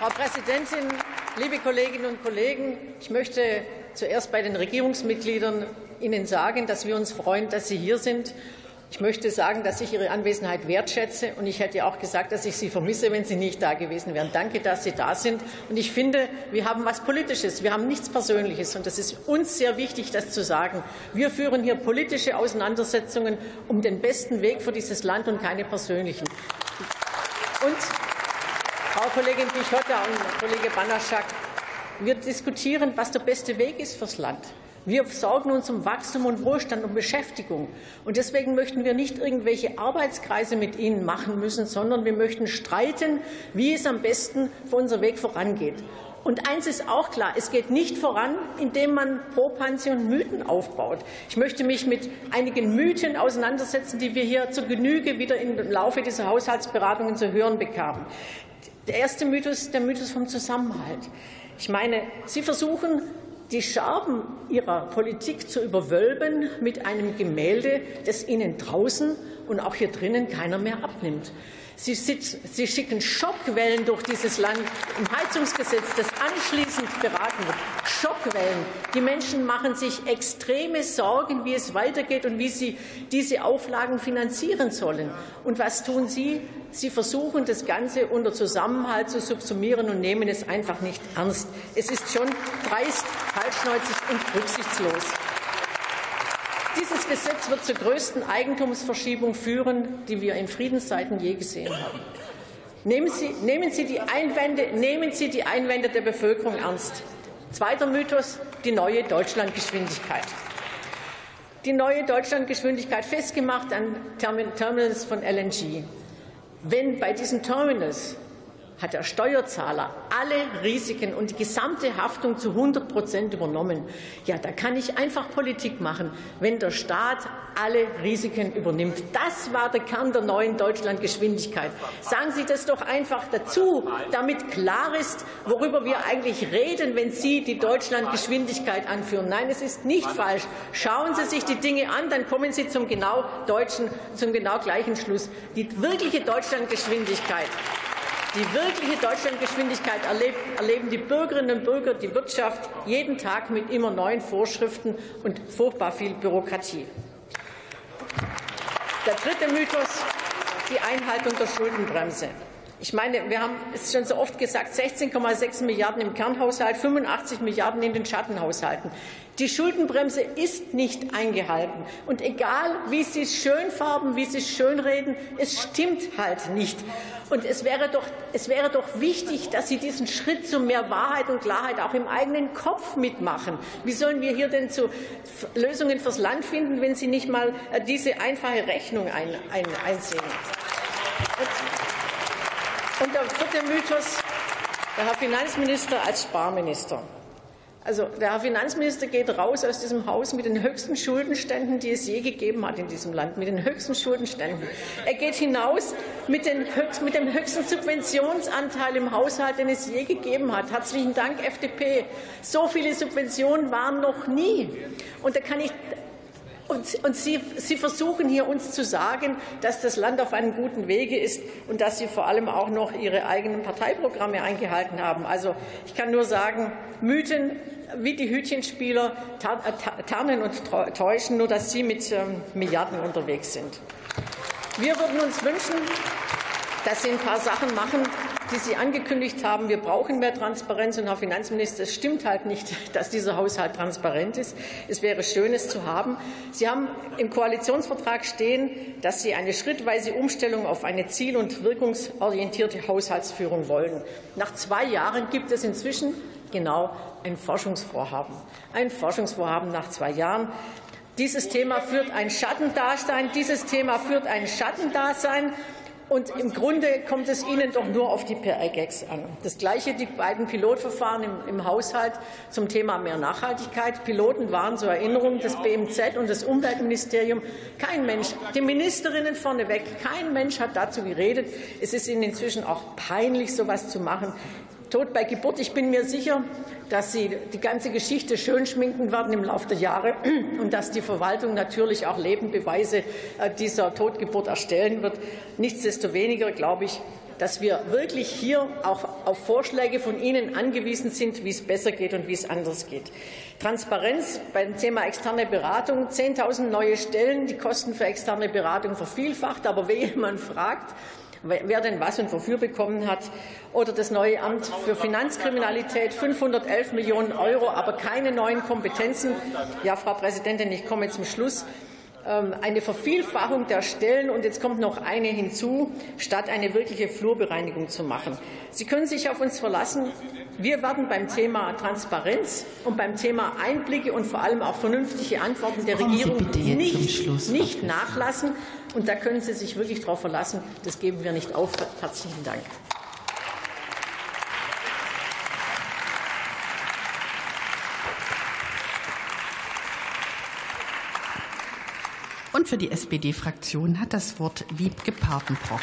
Frau Präsidentin, liebe Kolleginnen und Kollegen! Ich möchte zuerst bei den Regierungsmitgliedern Ihnen sagen, dass wir uns freuen, dass Sie hier sind. Ich möchte sagen, dass ich Ihre Anwesenheit wertschätze. Und ich hätte auch gesagt, dass ich Sie vermisse, wenn Sie nicht da gewesen wären. Danke, dass Sie da sind. Und ich finde, wir haben etwas Politisches. Wir haben nichts Persönliches. Und es ist uns sehr wichtig, das zu sagen. Wir führen hier politische Auseinandersetzungen um den besten Weg für dieses Land und keine persönlichen. Und Kollegin Pichotta und Kollege Banaschak, wir diskutieren, was der beste Weg ist fürs Land. Wir sorgen uns um Wachstum und Wohlstand und Beschäftigung. Und deswegen möchten wir nicht irgendwelche Arbeitskreise mit Ihnen machen müssen, sondern wir möchten streiten, wie es am besten für unser Weg vorangeht. Und eins ist auch klar, es geht nicht voran, indem man pro Pansion Mythen aufbaut. Ich möchte mich mit einigen Mythen auseinandersetzen, die wir hier zur Genüge wieder im Laufe dieser Haushaltsberatungen zu hören bekamen. Der erste Mythos, der Mythos vom Zusammenhalt. Ich meine, Sie versuchen, die Scherben ihrer Politik zu überwölben mit einem Gemälde, das ihnen draußen und auch hier drinnen keiner mehr abnimmt. Sie, Sie, schicken Schockwellen durch dieses Land im Heizungsgesetz, das anschließend beraten wird. Schockwellen. Die Menschen machen sich extreme Sorgen, wie es weitergeht und wie sie diese Auflagen finanzieren sollen. Und was tun Sie? Sie versuchen, das Ganze unter Zusammenhalt zu subsumieren und nehmen es einfach nicht ernst. Es ist schon dreist, falschneuzig und rücksichtslos. Dieses Gesetz wird zur größten Eigentumsverschiebung führen, die wir in Friedenszeiten je gesehen haben. Nehmen Sie, nehmen Sie, die, Einwände, nehmen Sie die Einwände der Bevölkerung ernst. Zweiter Mythos, die neue Deutschlandgeschwindigkeit. Die neue Deutschlandgeschwindigkeit festgemacht an Terminals von LNG. Wenn bei diesen Terminals hat der Steuerzahler alle Risiken und die gesamte Haftung zu 100 Prozent übernommen. Ja, da kann ich einfach Politik machen, wenn der Staat alle Risiken übernimmt. Das war der Kern der neuen Deutschlandgeschwindigkeit. Sagen Sie das doch einfach dazu, damit klar ist, worüber wir eigentlich reden, wenn Sie die Deutschlandgeschwindigkeit anführen. Nein, es ist nicht falsch. Schauen Sie sich die Dinge an, dann kommen Sie zum genau deutschen, zum genau gleichen Schluss. Die wirkliche Deutschlandgeschwindigkeit die wirkliche Deutschlandgeschwindigkeit erleben die Bürgerinnen und Bürger, die Wirtschaft jeden Tag mit immer neuen Vorschriften und furchtbar viel Bürokratie. Der dritte Mythos, die Einhaltung der Schuldenbremse. Ich meine, wir haben es schon so oft gesagt, 16,6 Milliarden im Kernhaushalt, 85 Milliarden in den Schattenhaushalten. Die Schuldenbremse ist nicht eingehalten. Und egal, wie Sie es schönfarben, wie Sie es schönreden, es stimmt halt nicht. Und es wäre, doch, es wäre doch wichtig, dass Sie diesen Schritt zu mehr Wahrheit und Klarheit auch im eigenen Kopf mitmachen. Wie sollen wir hier denn zu Lösungen fürs Land finden, wenn Sie nicht mal äh, diese einfache Rechnung ein, ein, einsehen? Und, der vierte Mythos, der Herr Finanzminister als Sparminister. Also der Herr Finanzminister geht raus aus diesem Haus mit den höchsten Schuldenständen, die es je gegeben hat in diesem Land, mit den höchsten Schuldenständen. Er geht hinaus mit, höchsten, mit dem höchsten Subventionsanteil im Haushalt, den es je gegeben hat. Herzlichen Dank, FDP. So viele Subventionen waren noch nie. Und da kann ich und, und Sie, Sie, versuchen hier uns zu sagen, dass das Land auf einem guten Wege ist und dass Sie vor allem auch noch Ihre eigenen Parteiprogramme eingehalten haben. Also ich kann nur sagen, Mythen wie die Hütchenspieler äh, tarnen und täuschen, nur dass Sie mit ähm, Milliarden unterwegs sind. Wir würden uns wünschen, dass Sie ein paar Sachen machen, die Sie angekündigt haben. Wir brauchen mehr Transparenz. Und Herr Finanzminister, es stimmt halt nicht, dass dieser Haushalt transparent ist. Es wäre schön, es zu haben. Sie haben im Koalitionsvertrag stehen, dass Sie eine schrittweise Umstellung auf eine ziel- und wirkungsorientierte Haushaltsführung wollen. Nach zwei Jahren gibt es inzwischen genau ein Forschungsvorhaben. Ein Forschungsvorhaben nach zwei Jahren. Dieses Thema führt ein Schattendasein. Dieses Thema führt ein Schattendasein. Und im Grunde kommt es Ihnen doch nur auf die PR-Gags an. Das Gleiche die beiden Pilotverfahren im, im, Haushalt zum Thema mehr Nachhaltigkeit. Piloten waren zur Erinnerung das BMZ und das Umweltministerium. Kein Mensch, die Ministerinnen vorneweg, kein Mensch hat dazu geredet. Es ist Ihnen inzwischen auch peinlich, so etwas zu machen. Tod bei Geburt. Ich bin mir sicher, dass Sie die ganze Geschichte schön schminken werden im Laufe der Jahre und dass die Verwaltung natürlich auch Lebenbeweise äh, dieser Totgeburt erstellen wird. Nichtsdestoweniger, glaube ich, dass wir wirklich hier auch auf Vorschläge von Ihnen angewiesen sind, wie es besser geht und wie es anders geht. Transparenz beim Thema externe Beratung, 10.000 neue Stellen, die Kosten für externe Beratung vervielfacht, aber wer jemand fragt, wer denn was und wofür bekommen hat. Oder das neue Amt für Finanzkriminalität, 511 Millionen Euro, aber keine neuen Kompetenzen. Ja, Frau Präsidentin, ich komme zum Schluss eine Vervielfachung der Stellen und jetzt kommt noch eine hinzu, statt eine wirkliche Flurbereinigung zu machen. Sie können sich auf uns verlassen. Wir werden beim Thema Transparenz und beim Thema Einblicke und vor allem auch vernünftige Antworten der Regierung nicht, nicht nachlassen. Und da können Sie sich wirklich darauf verlassen. Das geben wir nicht auf. Herzlichen Dank. Und für die SPD-Fraktion hat das Wort Wiebke Papenbrock.